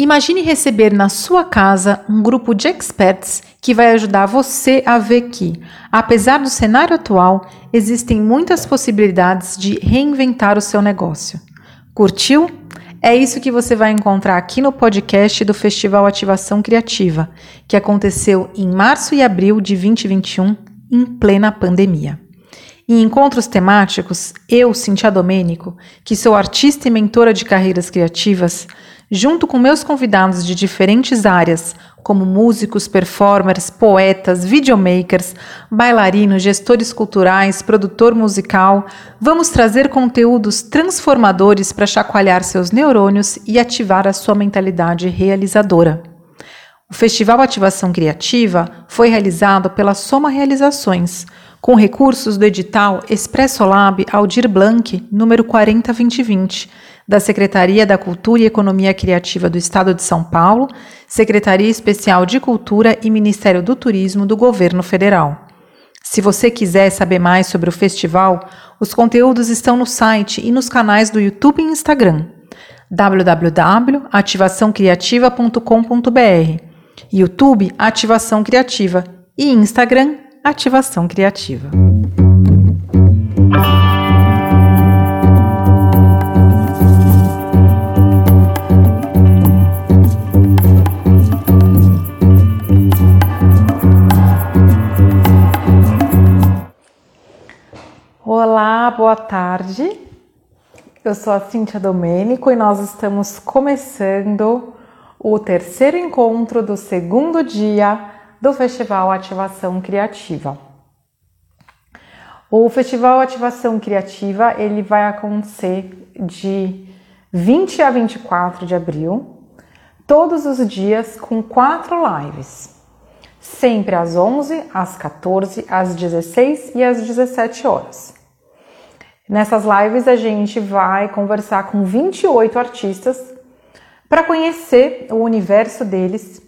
Imagine receber na sua casa um grupo de experts que vai ajudar você a ver que, apesar do cenário atual, existem muitas possibilidades de reinventar o seu negócio. Curtiu? É isso que você vai encontrar aqui no podcast do Festival Ativação Criativa, que aconteceu em março e abril de 2021, em plena pandemia. Em encontros temáticos, eu, Cintia Domênico, que sou artista e mentora de carreiras criativas, junto com meus convidados de diferentes áreas, como músicos, performers, poetas, videomakers, bailarinos, gestores culturais, produtor musical, vamos trazer conteúdos transformadores para chacoalhar seus neurônios e ativar a sua mentalidade realizadora. O Festival Ativação Criativa foi realizado pela Soma Realizações com recursos do edital Expresso Lab Aldir Blanc, número 402020, da Secretaria da Cultura e Economia Criativa do Estado de São Paulo, Secretaria Especial de Cultura e Ministério do Turismo do Governo Federal. Se você quiser saber mais sobre o festival, os conteúdos estão no site e nos canais do YouTube e Instagram www.ativaçãocriativa.com.br, YouTube Ativação Criativa e Instagram Ativação Criativa. Olá, boa tarde. Eu sou a Cíntia Domênico e nós estamos começando o terceiro encontro do segundo dia do Festival Ativação Criativa. O Festival Ativação Criativa ele vai acontecer de 20 a 24 de abril, todos os dias com quatro lives, sempre às 11, às 14, às 16 e às 17 horas. Nessas lives a gente vai conversar com 28 artistas para conhecer o universo deles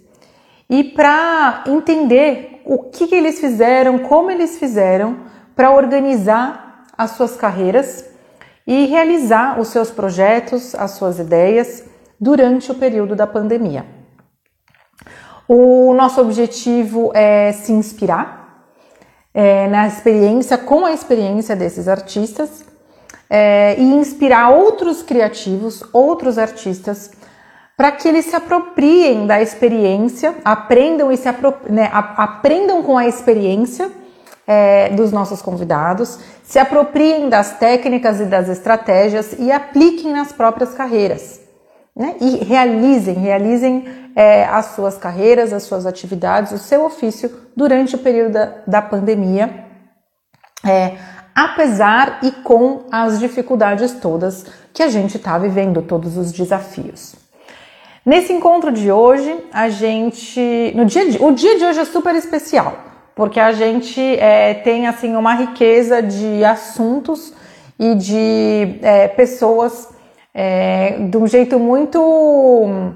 e para entender o que, que eles fizeram, como eles fizeram para organizar as suas carreiras e realizar os seus projetos, as suas ideias durante o período da pandemia. O nosso objetivo é se inspirar é, na experiência, com a experiência desses artistas é, e inspirar outros criativos, outros artistas para que eles se apropriem da experiência, aprendam e se né, aprendam com a experiência é, dos nossos convidados, se apropriem das técnicas e das estratégias e apliquem nas próprias carreiras. Né? E realizem, realizem é, as suas carreiras, as suas atividades, o seu ofício durante o período da, da pandemia, é, apesar e com as dificuldades todas que a gente está vivendo, todos os desafios. Nesse encontro de hoje, a gente, no dia de, o dia de hoje é super especial, porque a gente é, tem assim uma riqueza de assuntos e de é, pessoas é, de um jeito muito,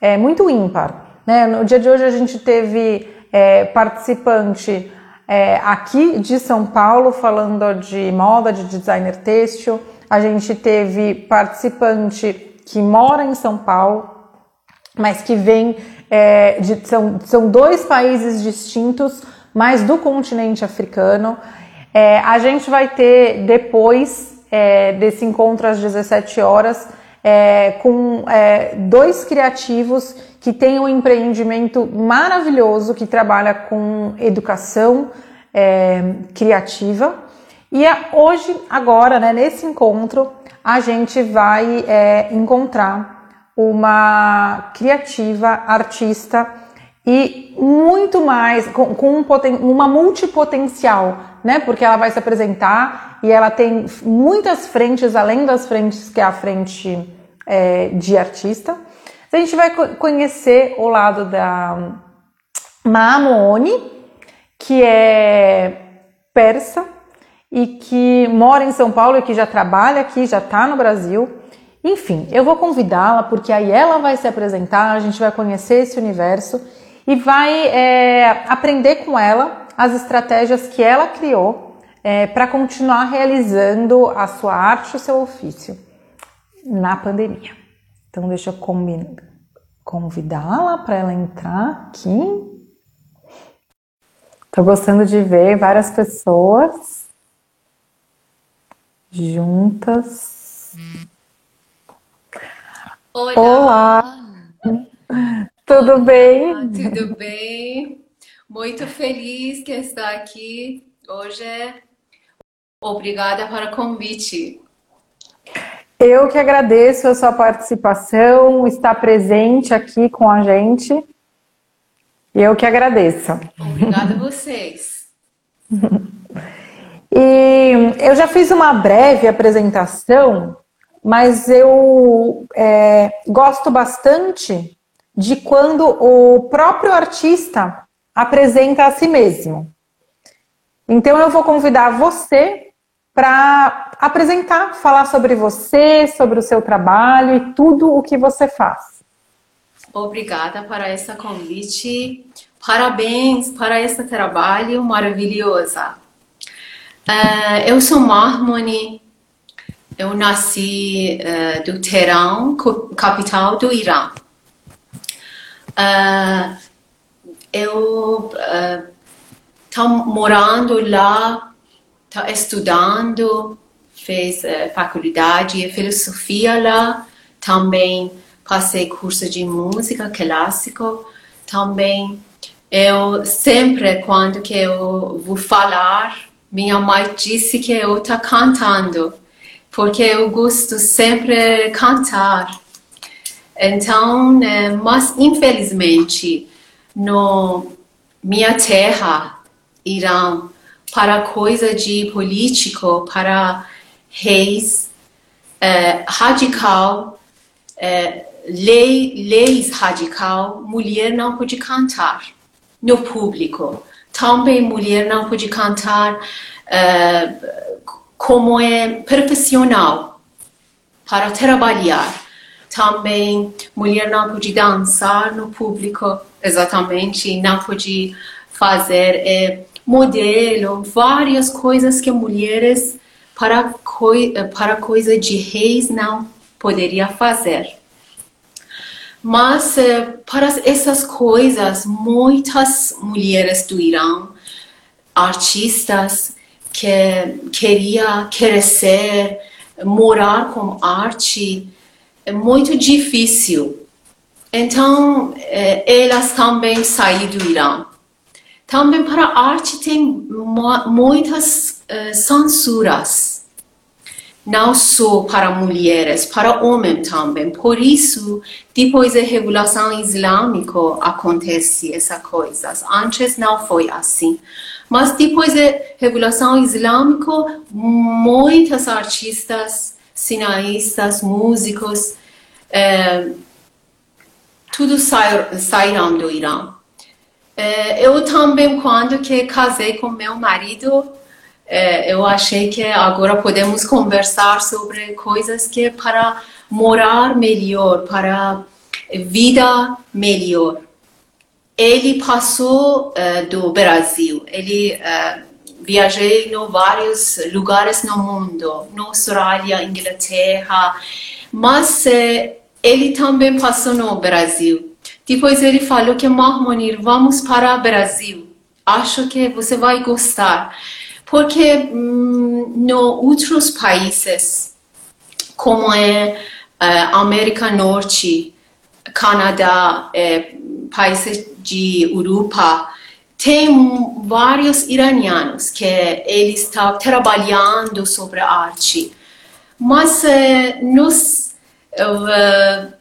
é, muito ímpar. Né? No dia de hoje a gente teve é, participante é, aqui de São Paulo falando de moda, de designer têxtil. A gente teve participante que mora em São Paulo, mas que vem é, de, são, são dois países distintos, mas do continente africano. É, a gente vai ter depois é, desse encontro às 17 horas é, com é, dois criativos que têm um empreendimento maravilhoso que trabalha com educação é, criativa. E hoje, agora, né, nesse encontro, a gente vai encontrar uma criativa, artista e muito mais, com, com um poten, uma multipotencial, né? Porque ela vai se apresentar e ela tem muitas frentes, além das frentes que é a frente é, de artista. A gente vai conhecer o lado da Maamoni, que é persa e que mora em São Paulo e que já trabalha aqui, já está no Brasil. Enfim, eu vou convidá-la porque aí ela vai se apresentar, a gente vai conhecer esse universo e vai é, aprender com ela as estratégias que ela criou é, para continuar realizando a sua arte, o seu ofício na pandemia. Então, deixa eu convidá-la para ela entrar aqui. Estou gostando de ver várias pessoas juntas. Olá. Olá. Tudo bem? Olá, tudo bem? Muito feliz que está aqui hoje. Obrigada para o convite. Eu que agradeço a sua participação, estar presente aqui com a gente. Eu que agradeço. Obrigada a vocês. E eu já fiz uma breve apresentação, mas eu é, gosto bastante de quando o próprio artista apresenta a si mesmo. Então eu vou convidar você para apresentar, falar sobre você, sobre o seu trabalho e tudo o que você faz. Obrigada por esse convite. Parabéns para esse trabalho maravilhoso. Uh, eu sou Mahmouni. Eu nasci uh, do Teherã, capital do Irã. Uh, eu estou morando lá, estou estudando, fiz faculdade de filosofia lá, também passei curso de música clássico, também eu sempre quando que eu vou falar minha mãe disse que eu estou cantando, porque eu gosto sempre de cantar. Então, né, mas infelizmente, no minha terra, Irã, para coisa de político, para reis, é, radical, é, lei, leis radical, mulher não pode cantar no público também mulher não pode cantar como é profissional para trabalhar. Também mulher não pode dançar no público, exatamente, não pode fazer é, modelo, várias coisas que mulheres para, coi para coisa de reis não poderia fazer. Mas eh, para essas coisas, muitas mulheres do Irã, artistas que queria crescer, morar com arte, é muito difícil. Então, eh, elas também saíram do Irã. Também para a arte tem muitas uh, censuras não só para mulheres, para homens também. Por isso, depois da Revolução Islâmica acontece essa coisa. Antes não foi assim. Mas depois da Revolução Islâmica, muitos artistas, cineastas, músicos, eh, tudo saíram do Irã. Eh, eu também, quando que casei com meu marido, é, eu achei que agora podemos conversar sobre coisas que é para morar melhor, para vida melhor. Ele passou uh, do Brasil, ele uh, em vários lugares no mundo, na Austrália, Inglaterra, mas uh, ele também passou no Brasil. Depois ele falou que Mahmoud, vamos para o Brasil. Acho que você vai gostar. Porque hum, no outros países, como é uh, América Norte, Canadá, é, países de Europa, tem vários iranianos que eles estão trabalhando sobre arte. Mas uh, nós uh,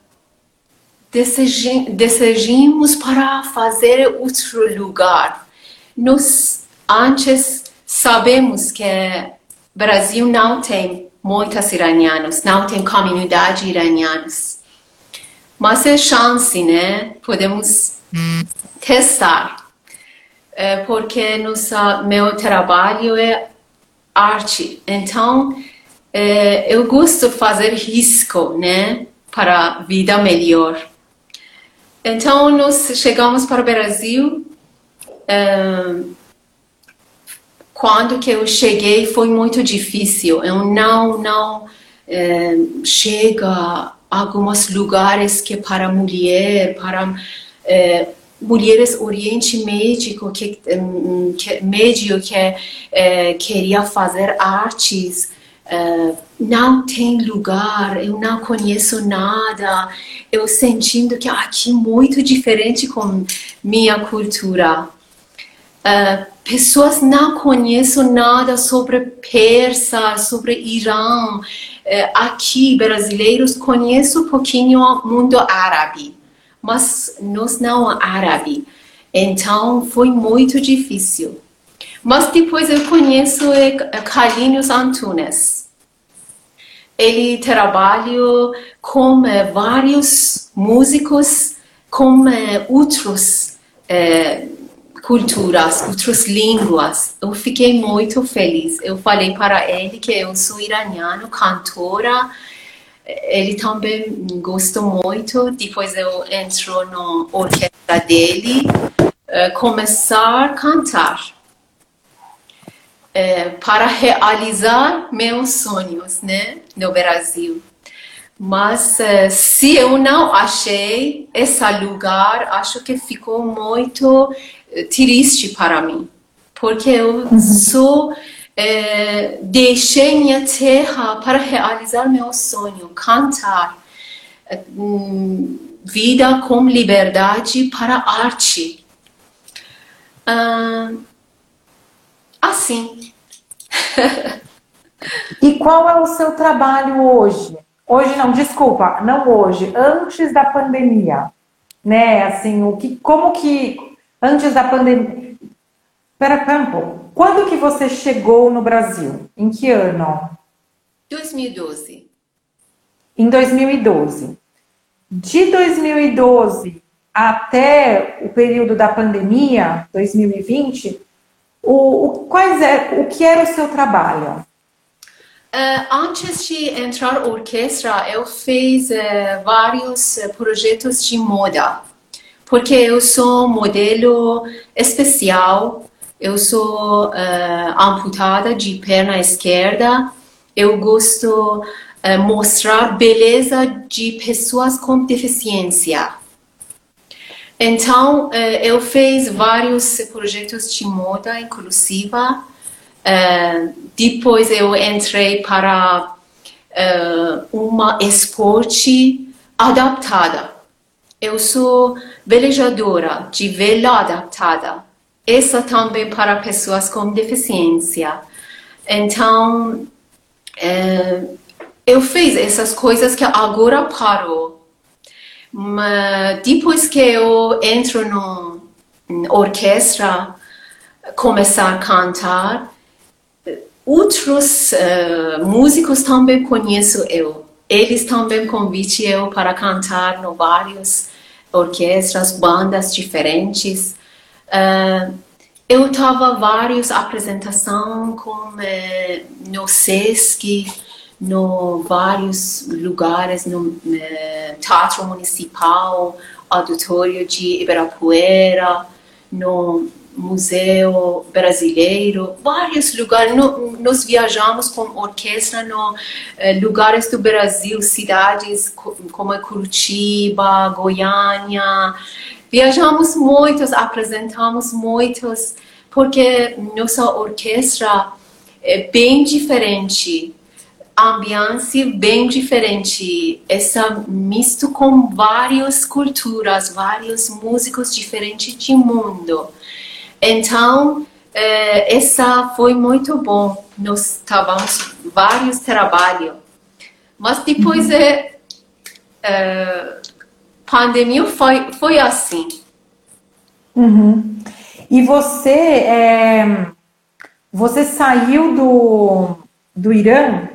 desejamos para fazer outro lugar. Nós antes Sabemos que Brasil não tem muitos iranianos, não tem comunidade iranianos. Mas é chance, né? Podemos testar. É porque nossa, meu trabalho é arte. Então, é, eu gosto de fazer risco, né? Para vida melhor. Então, nós chegamos para o Brasil. É, quando que eu cheguei foi muito difícil. Eu não não é, chega alguns lugares que para mulher, para é, mulheres Oriente Médio que, que médio que é, queria fazer artes uh, não tem lugar, eu não conheço nada, eu sentindo que aqui é muito diferente com minha cultura. Uh, pessoas não conhecem nada sobre Persa, sobre Irã. Uh, aqui, brasileiros, conhecem um pouquinho o mundo árabe mas nós não árabe. Então foi muito difícil. Mas depois eu conheço Carlinhos Antunes. Ele trabalha com eh, vários músicos com eh, outros eh, culturas, outras línguas. Eu fiquei muito feliz. Eu falei para ele que eu sou iraniano, cantora, ele também gostou muito. Depois eu entro na orquestra dele, uh, começar a cantar uh, para realizar meus sonhos, né, no Brasil. Mas uh, se eu não achei esse lugar, acho que ficou muito triste para mim, porque eu sou é, deixei minha terra para realizar meu sonho, cantar, é, vida com liberdade para arte. Ah, assim. e qual é o seu trabalho hoje? Hoje não, desculpa, não hoje, antes da pandemia, né? Assim, o que, como que antes da pandemia? Pera, pera um pouco. Quando que você chegou no Brasil? Em que ano? 2012. Em 2012. De 2012 até o período da pandemia, 2020, o, o, quais é, o que era o seu trabalho? Uh, antes de entrar na orquestra, eu fiz uh, vários uh, projetos de moda, porque eu sou modelo especial eu sou uh, amputada de perna esquerda. Eu gosto uh, mostrar beleza de pessoas com deficiência. Então, uh, eu fiz vários projetos de moda inclusiva. Uh, depois eu entrei para uma esporte adaptada. Eu sou velejadora de vela adaptada essa também para pessoas com deficiência. Então, é, eu fiz essas coisas que agora parou. Mas depois que eu entro na orquestra, começar a cantar, outros uh, músicos também conheço eu. Eles também convidam eu para cantar em várias orquestras, bandas diferentes. Uh, eu estava várias apresentações com uh, no SESC, no vários lugares, no uh, Teatro Municipal, Auditório de Ibirapuera, no Museu Brasileiro, vários lugares. Nós viajamos com orquestra no uh, lugares do Brasil, cidades como Curitiba, Goiânia, Viajamos muitos, apresentamos muitos, porque nossa orquestra é bem diferente, ambiente bem diferente, essa misto com várias culturas, vários músicos diferentes do mundo. Então, é, essa foi muito bom. Nós estávamos vários trabalhos, mas depois uhum. é, é pandemia foi, foi assim. Uhum. E você, é, você saiu do, do Irã,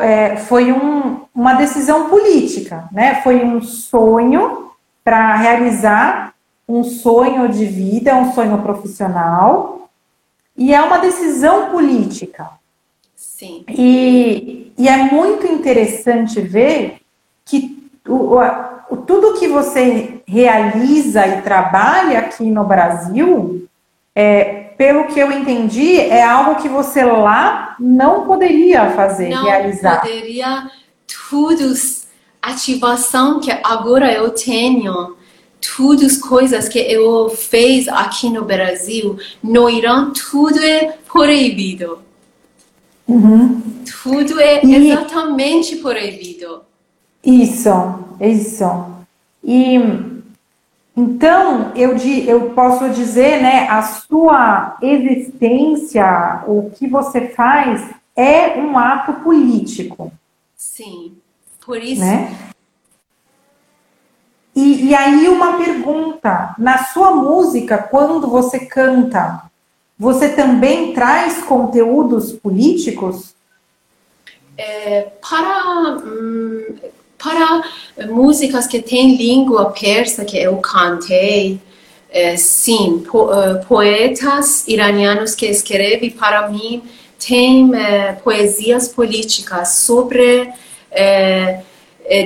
é, foi um, uma decisão política, né? Foi um sonho para realizar um sonho de vida, um sonho profissional, e é uma decisão política. Sim. E, e é muito interessante ver que o, tudo que você realiza e trabalha aqui no Brasil, é, pelo que eu entendi, é algo que você lá não poderia fazer, não realizar. Não poderia tudo ativação que agora eu tenho, todas as coisas que eu fiz aqui no Brasil, no Irã, tudo é proibido. Uhum. Tudo é E- exatamente proibido. Isso, isso. E então eu, eu posso dizer, né, a sua existência, o que você faz é um ato político, Sim. Por isso, né? E, aí uma pergunta, na sua música, quando você canta, você também traz conteúdos políticos? para, hum, para músicas que têm língua persa que eu cantei, eh, sim, po- eh, poetas iranianos que escrevem para mim têm eh, poesias políticas sobre eh,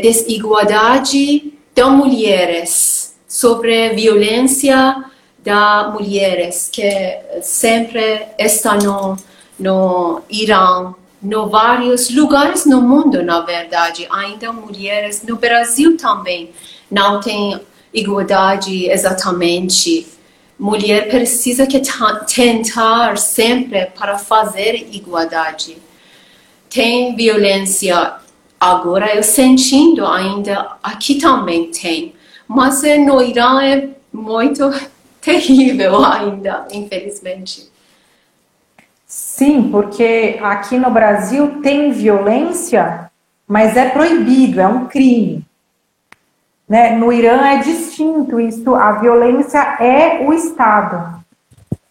desigualdade das mulheres, sobre violência das mulheres que sempre está no, no Irã, no vários lugares no mundo, na verdade, ainda mulheres no Brasil também não tem igualdade exatamente. Mulher precisa que ta- tentar sempre para fazer igualdade. Tem violência agora, eu sentindo ainda aqui também tem, mas eh, no Irã é muito terrível ainda, infelizmente. Sim, porque aqui no Brasil tem violência, mas é proibido, é um crime. Né? No Irã é distinto isso, a violência é o Estado,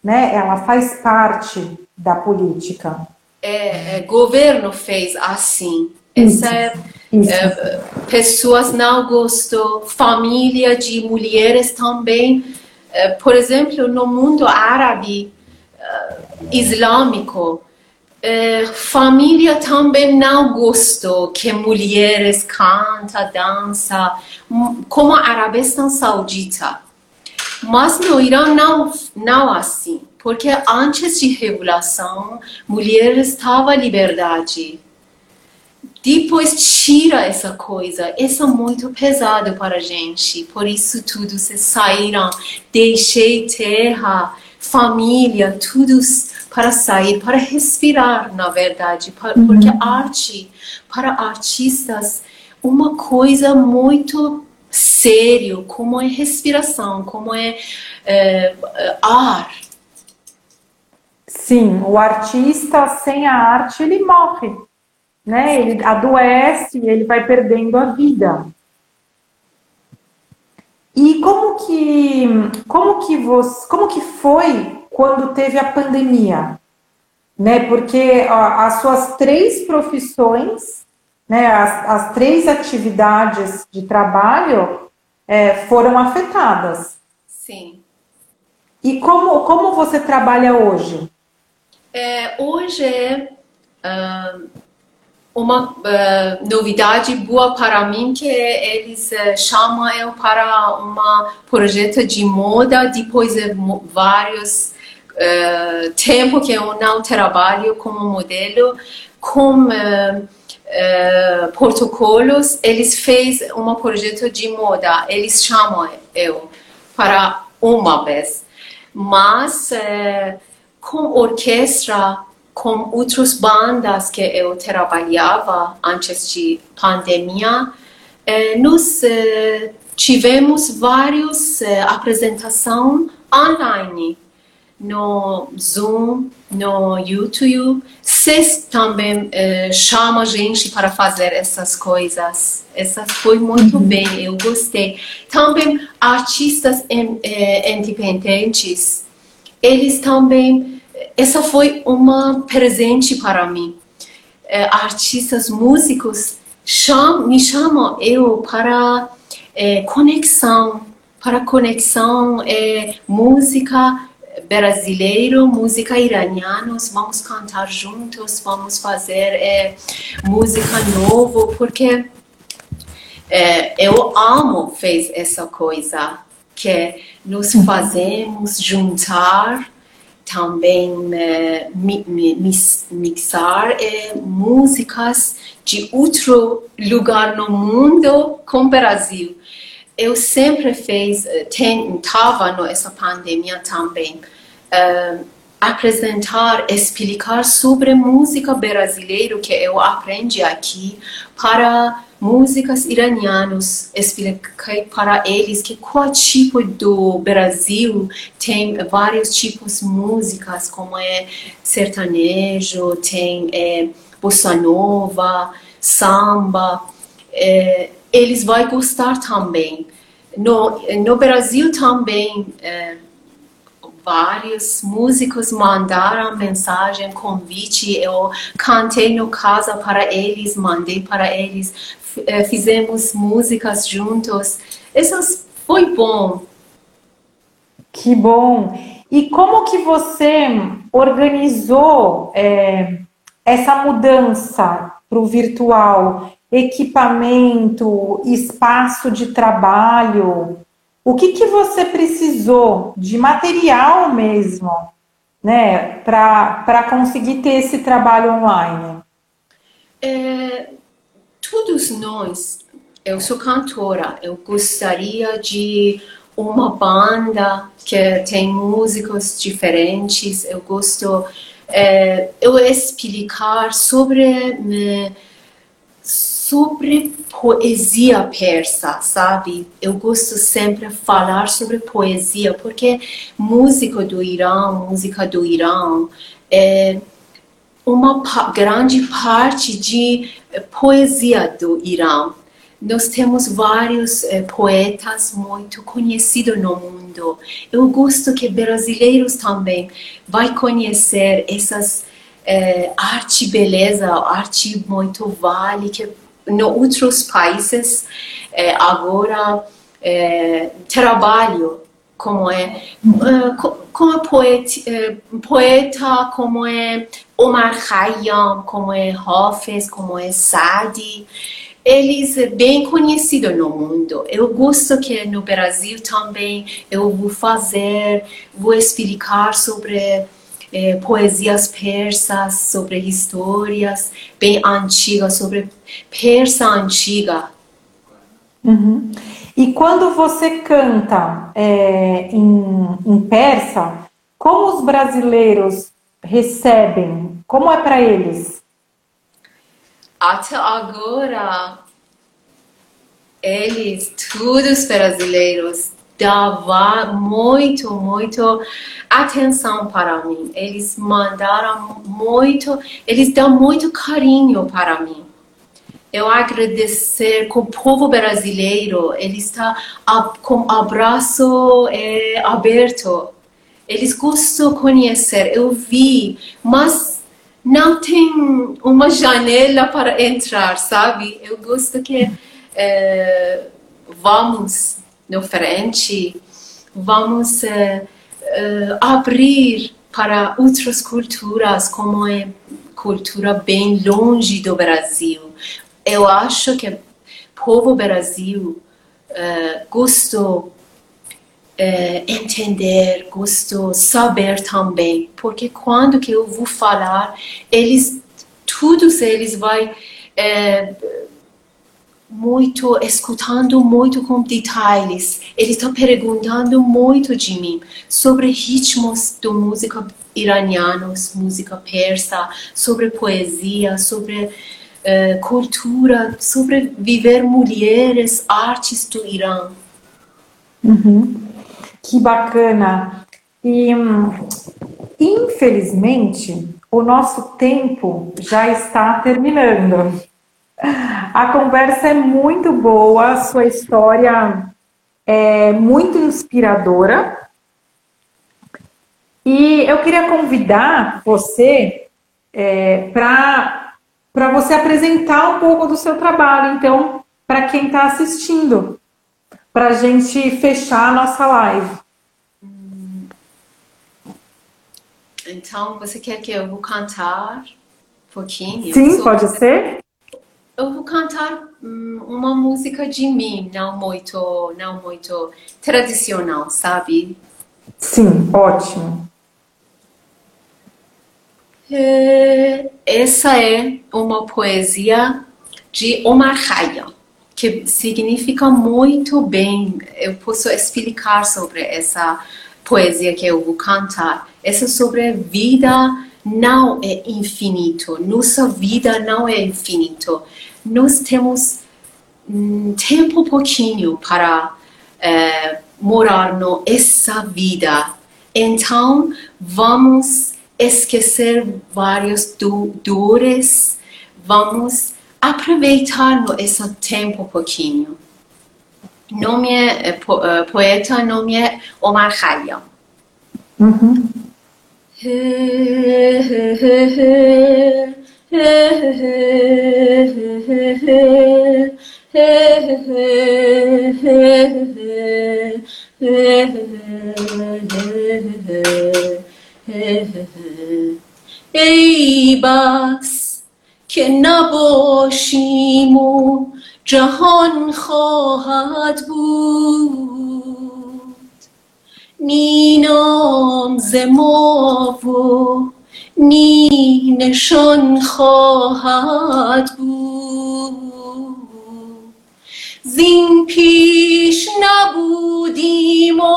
né? Ela faz parte da política. é, é, governo fez assim. Essa é, é, pessoas não gostam, família de mulheres também. É, por exemplo, no mundo árabe, é, islâmico, família também não gostou que mulheres cantam, dançam, como a Arabistão Saudita. Mas no Irã não, não assim, porque antes de revolução, mulheres estavam liberdade. Depois tira essa coisa, isso é muito pesado para a gente. Por isso tudo se saíram, deixei terra, família, tudo para sair, para respirar, na verdade, pa- porque arte para artistas uma coisa muito sério, como é respiração, como é, é, é, ar. Sim, o artista sem a arte ele morre, né? Ele adoece, ele vai perdendo a vida. E como que como que você, como que foi quando teve a pandemia, né? Porque ó, as suas três profissões, né? As, as três atividades de trabalho é, foram afetadas. Sim. E como como você trabalha hoje? É, hoje é ah, uma ah, novidade boa para mim que eles eh, chamam eu para um projeto de moda depois de vários eh, tempo que eu não trabalho como modelo. Com eh, protocolos eles fez um projeto de moda. Eles chamam eu para uma vez. Mas com orquestra, com outras bandas que eu trabalhava antes de pandemia, nós tivemos várias apresentações online no Zoom, no YouTube. Vocês também eh, chamam a gente para fazer essas coisas. Essas foi muito bem, eu gostei. Também artistas em- eh, independentes eles também essa foi uma presente para mim. É, artistas músicos cham, me chamam eu para é, conexão para conexão é, música brasileiro música iraniana vamos cantar juntos vamos fazer é, música novo porque é, eu amo fez essa coisa que nós fazemos juntar também é, mi, mi, mixar é, músicas de outro lugar no mundo com o Brasil. Eu sempre fiz, estava nessa pandemia também, uh, apresentar, explicar sobre música brasileira que eu aprendi aqui para músicas iranianos, expliquei para eles que qual tipo do Brasil tem vários tipos de músicas, como é sertanejo, tem é, bossa nova, samba, é, eles vão gostar também. No, no Brasil também, é, vários músicos mandaram mensagem, convite, eu cantei no casa para eles, mandei para eles, é, fizemos músicas juntos. Isso foi bom. Que bom! E como que você organizou é, essa mudança para o virtual? Equipamento, espaço de trabalho, o que, que você precisou de material mesmo, né, para conseguir ter esse trabalho online? É, todos nós, eu sou cantora, eu gostaria de uma banda que tem músicos diferentes, eu gosto é, eu explicar sobre né, sobre poesia persa, sabe? Eu gosto sempre de falar sobre poesia, porque música do Irã, música do Irã, é uma grande parte de poesia do Irã. Nós temos vários eh, poetas muito conhecidos no mundo. Eu gosto que brasileiros também vai conhecer essas eh, arte beleza, arte muito vale que em outros países eh, agora eh, trabalho como é uh, como poeta, uh, poeta como é Omar Khayyam, como é Hafez, como é Sadi eles é bem conhecidos no mundo. Eu gosto que no Brasil também eu vou fazer, vou explicar sobre é, poesias persas, sobre histórias bem antigas, sobre persa antiga. Uhum. E quando você canta é, em, em persa, como os brasileiros recebem? Como é para eles? Até agora, eles, todos brasileiros, dava muito, muito atenção para mim. Eles mandaram muito, eles dão muito carinho para mim. Eu agradecer com o povo brasileiro, ele está com abraço é, aberto. Eles gostam de conhecer. Eu vi, mas não tem uma janela para entrar, sabe? Eu gosto que é, vamos no frente, vamos é, é, abrir para outras culturas, como é cultura bem longe do Brasil. Eu acho que o povo Brasil uh, gostou uh, entender, gostou saber também, porque quando que eu vou falar, eles, todos eles vai uh, muito, escutando muito com detalhes. Ele está perguntando muito de mim sobre ritmos da música iranianos, música persa, sobre poesia, sobre uh, cultura, sobre viver mulheres, artes do Irã. Uhum. Que bacana! E infelizmente o nosso tempo já está terminando. A conversa é muito boa, sua história é muito inspiradora. E eu queria convidar você é, para você apresentar um pouco do seu trabalho, então, para quem está assistindo, para a gente fechar a nossa live. Então, você quer que eu vou cantar um pouquinho? Sim, pode ser eu vou cantar hum, uma música de mim, não muito, não muito tradicional, sabe? Sim, ótimo. É, essa é uma poesia de Omar Khayyam, que significa muito bem. Eu posso explicar sobre essa poesia que eu vou cantar. Essa sobre a vida não é infinito. Nossa vida não é infinito. Nós temos um tempo pouquinho para é, morar nessa vida. Então, vamos esquecer várias do, dores, vamos aproveitar esse tempo pouquinho. Nome é, po, uh, poeta nome é Omar Khayyam. Uhum. ای بس که نباشیم و جهان خواهد بود. نی نام ز ما و نی نشان خواهد بود زین پیش نبودیم و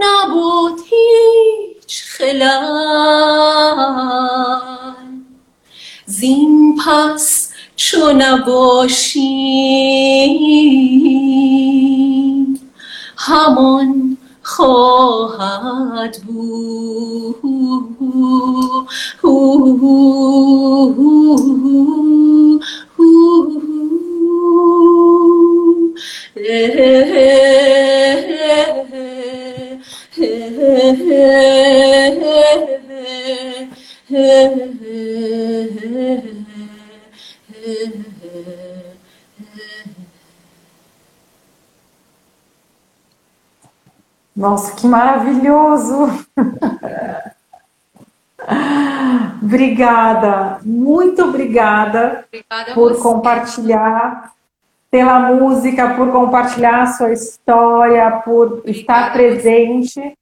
نبود هیچ خلال زین پس چو نباشیم همان خواهد بود Nossa, que maravilhoso! obrigada, muito obrigada, obrigada por você. compartilhar, pela música, por compartilhar a sua história, por obrigada estar presente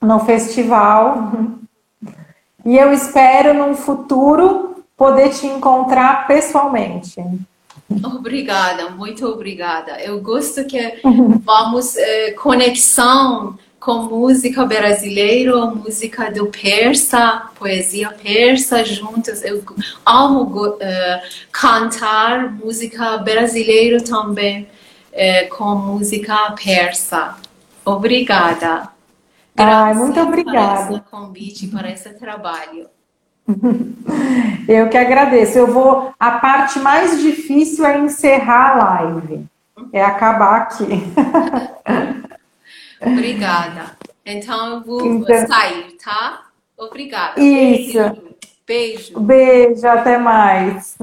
no festival. E eu espero, num futuro, poder te encontrar pessoalmente. Obrigada, muito obrigada. Eu gosto que vamos eh, conexão com música brasileira, música do persa, poesia persa juntos. Eu amo uh, cantar música brasileira também uh, com música persa. Obrigada. Ai, muito obrigada. Por esse convite, para esse trabalho. Eu que agradeço. Eu vou. A parte mais difícil é encerrar a live. É acabar aqui. Obrigada. Então eu vou então... sair, tá? Obrigada. Isso. Beijo. Beijo, até mais.